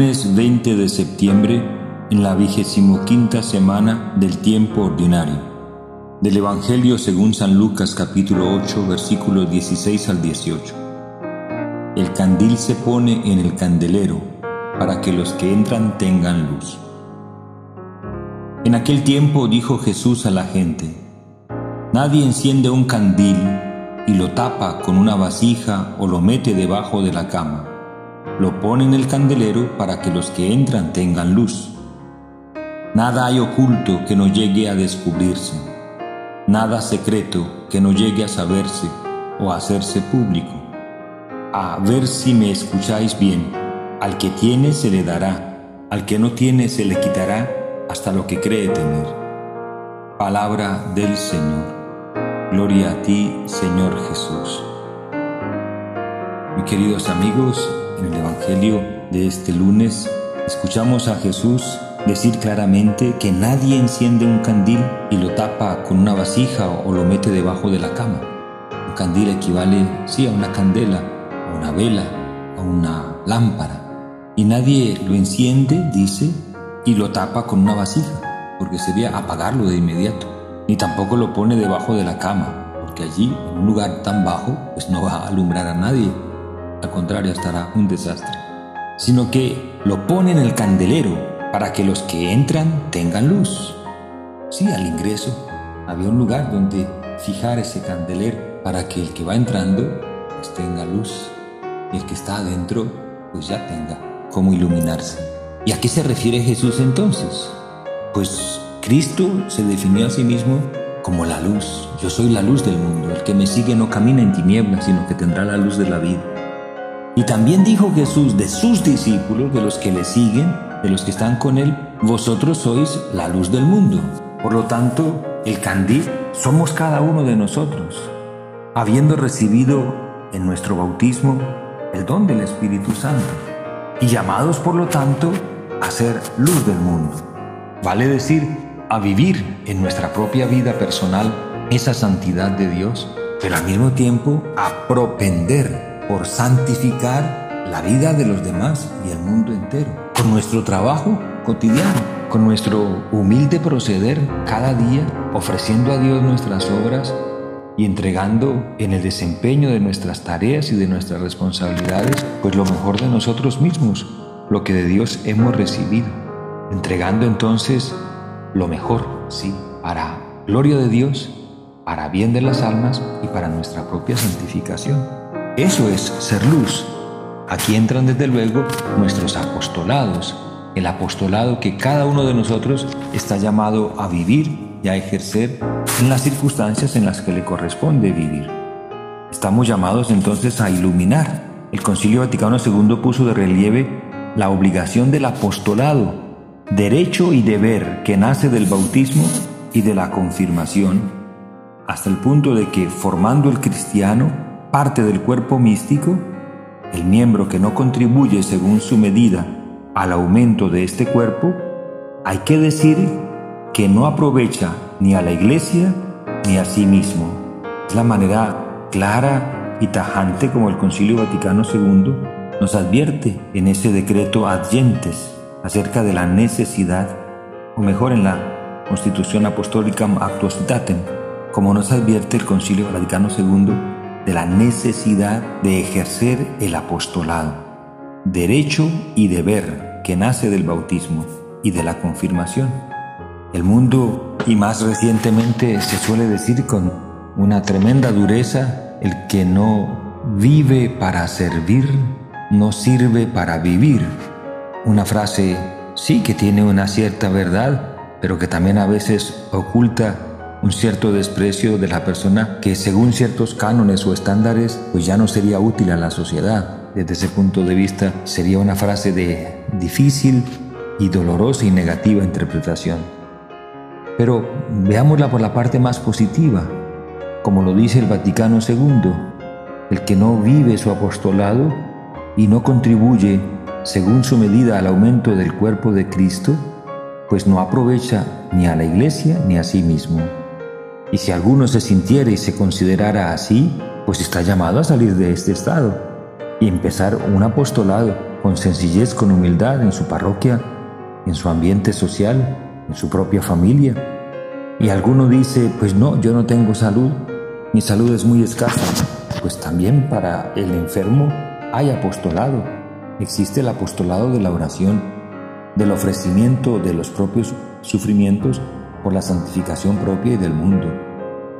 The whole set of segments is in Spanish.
Lunes 20 de septiembre, en la vigésimo quinta semana del tiempo ordinario. Del Evangelio según San Lucas capítulo 8 versículos 16 al 18. El candil se pone en el candelero para que los que entran tengan luz. En aquel tiempo dijo Jesús a la gente, Nadie enciende un candil y lo tapa con una vasija o lo mete debajo de la cama lo pone en el candelero para que los que entran tengan luz. Nada hay oculto que no llegue a descubrirse, nada secreto que no llegue a saberse o a hacerse público. A ver si me escucháis bien, al que tiene se le dará, al que no tiene se le quitará hasta lo que cree tener. Palabra del Señor. Gloria a ti, Señor Jesús. Mis queridos amigos, en el Evangelio de este lunes escuchamos a Jesús decir claramente que nadie enciende un candil y lo tapa con una vasija o lo mete debajo de la cama. Un candil equivale, sí, a una candela, a una vela, a una lámpara. Y nadie lo enciende, dice, y lo tapa con una vasija, porque sería apagarlo de inmediato. Ni tampoco lo pone debajo de la cama, porque allí, en un lugar tan bajo, pues no va a alumbrar a nadie al contrario estará un desastre, sino que lo pone en el candelero para que los que entran tengan luz. Sí, al ingreso había un lugar donde fijar ese candelero para que el que va entrando pues tenga luz y el que está adentro pues ya tenga cómo iluminarse. ¿Y a qué se refiere Jesús entonces? Pues Cristo se definió a sí mismo como la luz. Yo soy la luz del mundo. El que me sigue no camina en tinieblas, sino que tendrá la luz de la vida. Y también dijo Jesús de sus discípulos, de los que le siguen, de los que están con él, vosotros sois la luz del mundo. Por lo tanto, el candil somos cada uno de nosotros, habiendo recibido en nuestro bautismo el don del Espíritu Santo y llamados por lo tanto a ser luz del mundo. Vale decir, a vivir en nuestra propia vida personal esa santidad de Dios, pero al mismo tiempo a propender por santificar la vida de los demás y el mundo entero, con nuestro trabajo cotidiano, con nuestro humilde proceder cada día, ofreciendo a Dios nuestras obras y entregando en el desempeño de nuestras tareas y de nuestras responsabilidades, pues lo mejor de nosotros mismos, lo que de Dios hemos recibido, entregando entonces lo mejor, sí, para gloria de Dios, para bien de las almas y para nuestra propia santificación. Eso es ser luz. Aquí entran desde luego nuestros apostolados, el apostolado que cada uno de nosotros está llamado a vivir y a ejercer en las circunstancias en las que le corresponde vivir. Estamos llamados entonces a iluminar. El Concilio Vaticano II puso de relieve la obligación del apostolado, derecho y deber que nace del bautismo y de la confirmación, hasta el punto de que formando el cristiano, parte del cuerpo místico, el miembro que no contribuye según su medida al aumento de este cuerpo, hay que decir que no aprovecha ni a la iglesia ni a sí mismo. Es la manera clara y tajante como el Concilio Vaticano II nos advierte en ese decreto adyentes acerca de la necesidad, o mejor en la Constitución Apostólica Actuositatem, como nos advierte el Concilio Vaticano II de la necesidad de ejercer el apostolado, derecho y deber que nace del bautismo y de la confirmación. El mundo, y más recientemente se suele decir con una tremenda dureza, el que no vive para servir, no sirve para vivir. Una frase, sí, que tiene una cierta verdad, pero que también a veces oculta un cierto desprecio de la persona que según ciertos cánones o estándares pues ya no sería útil a la sociedad. Desde ese punto de vista sería una frase de difícil y dolorosa y negativa interpretación. Pero veámosla por la parte más positiva, como lo dice el Vaticano II, el que no vive su apostolado y no contribuye según su medida al aumento del cuerpo de Cristo, pues no aprovecha ni a la iglesia ni a sí mismo. Y si alguno se sintiera y se considerara así, pues está llamado a salir de este estado y empezar un apostolado con sencillez, con humildad en su parroquia, en su ambiente social, en su propia familia. Y alguno dice, pues no, yo no tengo salud, mi salud es muy escasa. Pues también para el enfermo hay apostolado. Existe el apostolado de la oración, del ofrecimiento de los propios sufrimientos por la santificación propia y del mundo.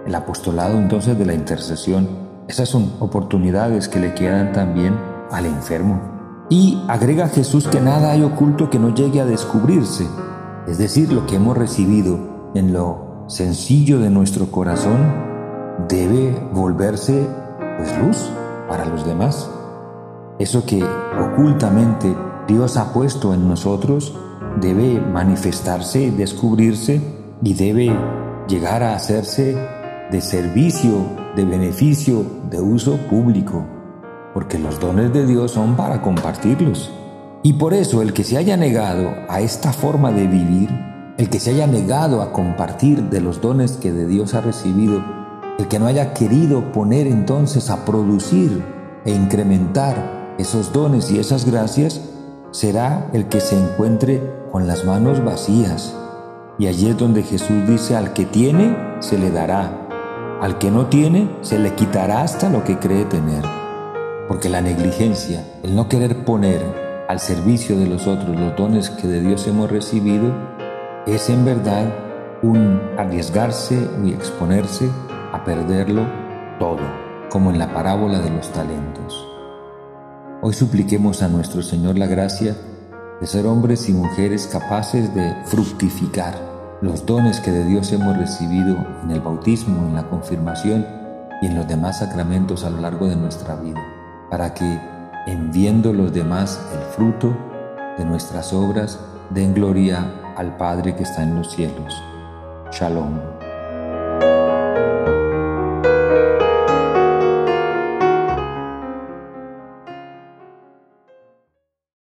El apostolado entonces de la intercesión. Esas son oportunidades que le quedan también al enfermo. Y agrega Jesús que nada hay oculto que no llegue a descubrirse. Es decir, lo que hemos recibido en lo sencillo de nuestro corazón debe volverse pues luz para los demás. Eso que ocultamente Dios ha puesto en nosotros debe manifestarse, descubrirse y debe llegar a hacerse de servicio, de beneficio, de uso público, porque los dones de Dios son para compartirlos. Y por eso el que se haya negado a esta forma de vivir, el que se haya negado a compartir de los dones que de Dios ha recibido, el que no haya querido poner entonces a producir e incrementar esos dones y esas gracias, será el que se encuentre con las manos vacías. Y allí es donde Jesús dice, al que tiene, se le dará. Al que no tiene, se le quitará hasta lo que cree tener. Porque la negligencia, el no querer poner al servicio de los otros los dones que de Dios hemos recibido, es en verdad un arriesgarse y exponerse a perderlo todo, como en la parábola de los talentos. Hoy supliquemos a nuestro Señor la gracia de ser hombres y mujeres capaces de fructificar los dones que de Dios hemos recibido en el bautismo, en la confirmación y en los demás sacramentos a lo largo de nuestra vida, para que en viendo los demás el fruto de nuestras obras den gloria al Padre que está en los cielos. Shalom.